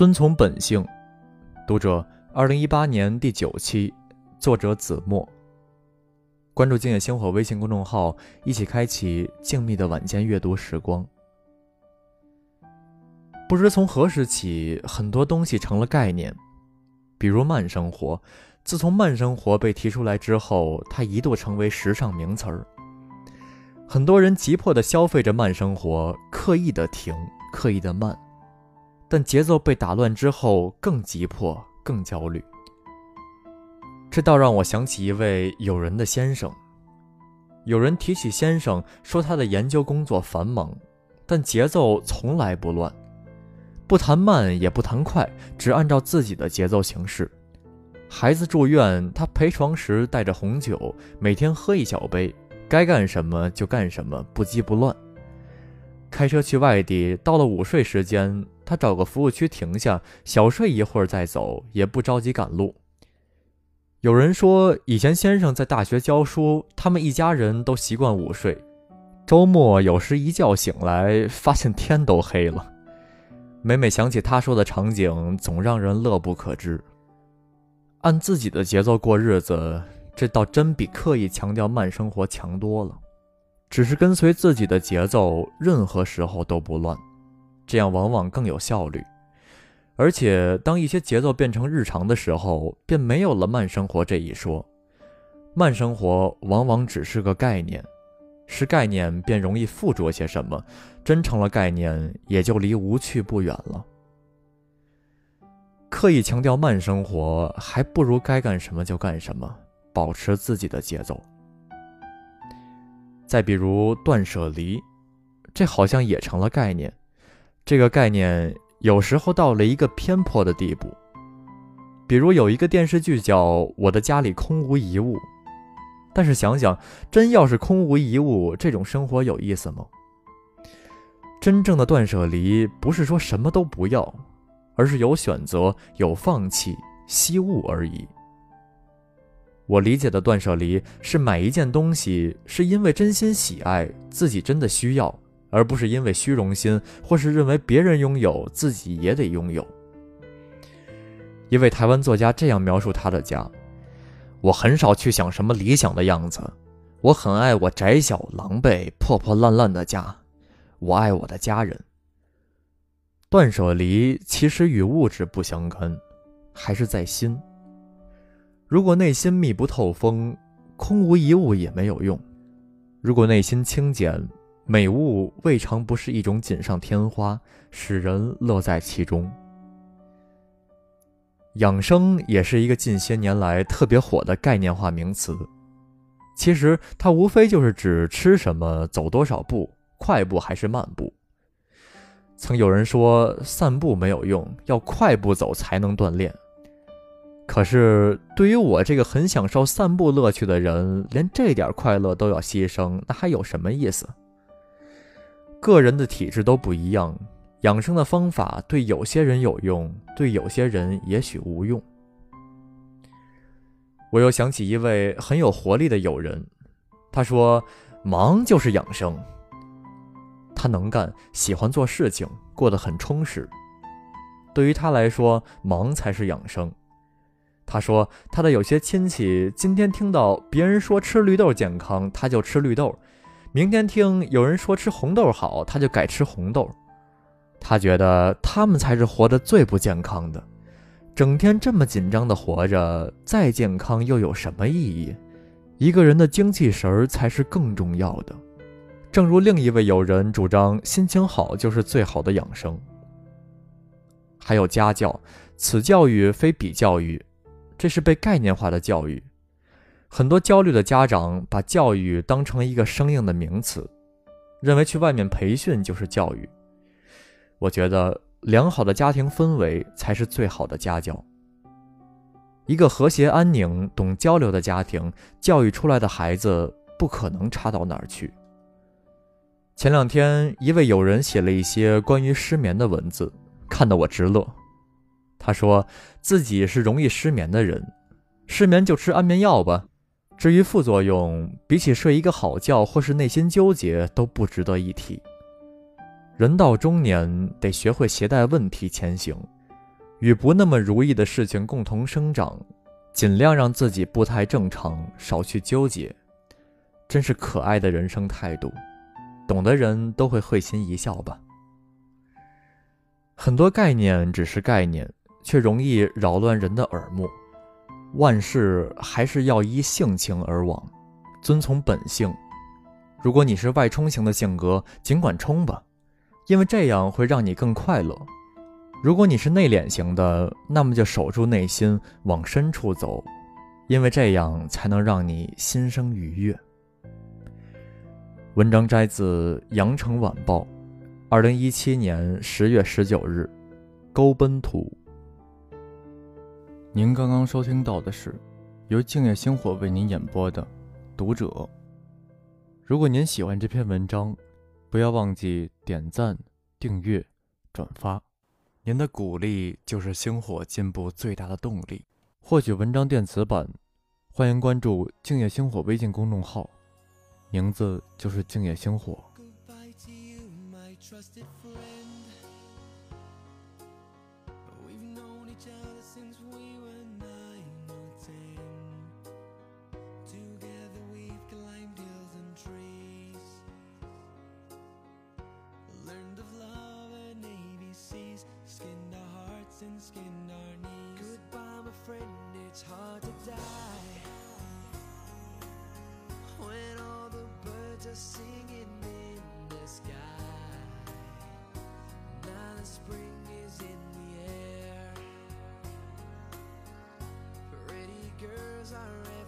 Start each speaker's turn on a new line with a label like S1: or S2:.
S1: 遵从本性，读者，二零一八年第九期，作者子墨。关注“静夜星火”微信公众号，一起开启静谧的晚间阅读时光。不知从何时起，很多东西成了概念，比如慢生活。自从慢生活被提出来之后，它一度成为时尚名词儿。很多人急迫地消费着慢生活，刻意的停，刻意的慢。但节奏被打乱之后，更急迫，更焦虑。这倒让我想起一位友人的先生。有人提起先生，说他的研究工作繁忙，但节奏从来不乱，不谈慢也不谈快，只按照自己的节奏行事。孩子住院，他陪床时带着红酒，每天喝一小杯，该干什么就干什么，不急不乱。开车去外地，到了午睡时间。他找个服务区停下，小睡一会儿再走，也不着急赶路。有人说，以前先生在大学教书，他们一家人都习惯午睡。周末有时一觉醒来，发现天都黑了。每每想起他说的场景，总让人乐不可支。按自己的节奏过日子，这倒真比刻意强调慢生活强多了。只是跟随自己的节奏，任何时候都不乱。这样往往更有效率，而且当一些节奏变成日常的时候，便没有了慢生活这一说。慢生活往往只是个概念，是概念便容易附着些什么，真成了概念，也就离无趣不远了。刻意强调慢生活，还不如该干什么就干什么，保持自己的节奏。再比如断舍离，这好像也成了概念。这个概念有时候到了一个偏颇的地步，比如有一个电视剧叫《我的家里空无一物》，但是想想，真要是空无一物，这种生活有意思吗？真正的断舍离不是说什么都不要，而是有选择、有放弃、惜物而已。我理解的断舍离是买一件东西是因为真心喜爱，自己真的需要。而不是因为虚荣心，或是认为别人拥有自己也得拥有。一位台湾作家这样描述他的家：“我很少去想什么理想的样子，我很爱我窄小、狼狈、破破烂烂的家，我爱我的家人。”断舍离其实与物质不相干，还是在心。如果内心密不透风，空无一物也没有用；如果内心清简，美物未尝不是一种锦上添花，使人乐在其中。养生也是一个近些年来特别火的概念化名词，其实它无非就是指吃什么、走多少步，快步还是慢步。曾有人说散步没有用，要快步走才能锻炼。可是对于我这个很享受散步乐趣的人，连这点快乐都要牺牲，那还有什么意思？个人的体质都不一样，养生的方法对有些人有用，对有些人也许无用。我又想起一位很有活力的友人，他说：“忙就是养生。”他能干，喜欢做事情，过得很充实。对于他来说，忙才是养生。他说，他的有些亲戚今天听到别人说吃绿豆健康，他就吃绿豆。明天听有人说吃红豆好，他就改吃红豆。他觉得他们才是活得最不健康的，整天这么紧张的活着，再健康又有什么意义？一个人的精气神儿才是更重要的。正如另一位友人主张，心情好就是最好的养生。还有家教，此教育非彼教育，这是被概念化的教育。很多焦虑的家长把教育当成一个生硬的名词，认为去外面培训就是教育。我觉得良好的家庭氛围才是最好的家教。一个和谐、安宁、懂交流的家庭，教育出来的孩子不可能差到哪儿去。前两天，一位友人写了一些关于失眠的文字，看得我直乐。他说自己是容易失眠的人，失眠就吃安眠药吧。至于副作用，比起睡一个好觉或是内心纠结，都不值得一提。人到中年，得学会携带问题前行，与不那么如意的事情共同生长，尽量让自己不太正常，少去纠结，真是可爱的人生态度。懂的人都会会心一笑吧。很多概念只是概念，却容易扰乱人的耳目。万事还是要依性情而往，遵从本性。如果你是外冲型的性格，尽管冲吧，因为这样会让你更快乐。如果你是内敛型的，那么就守住内心，往深处走，因为这样才能让你心生愉悦。文章摘自《羊城晚报》，二零一七年十月十九日，勾奔图。您刚刚收听到的是由静夜星火为您演播的《读者》。如果您喜欢这篇文章，不要忘记点赞、订阅、转发，您的鼓励就是星火进步最大的动力。获取文章电子版，欢迎关注静夜星火微信公众号。名字就是静夜星火。and skinned our knees. Goodbye, my friend, it's hard to die. When all the birds are singing in the sky. Now the spring is in the air. Pretty girls are.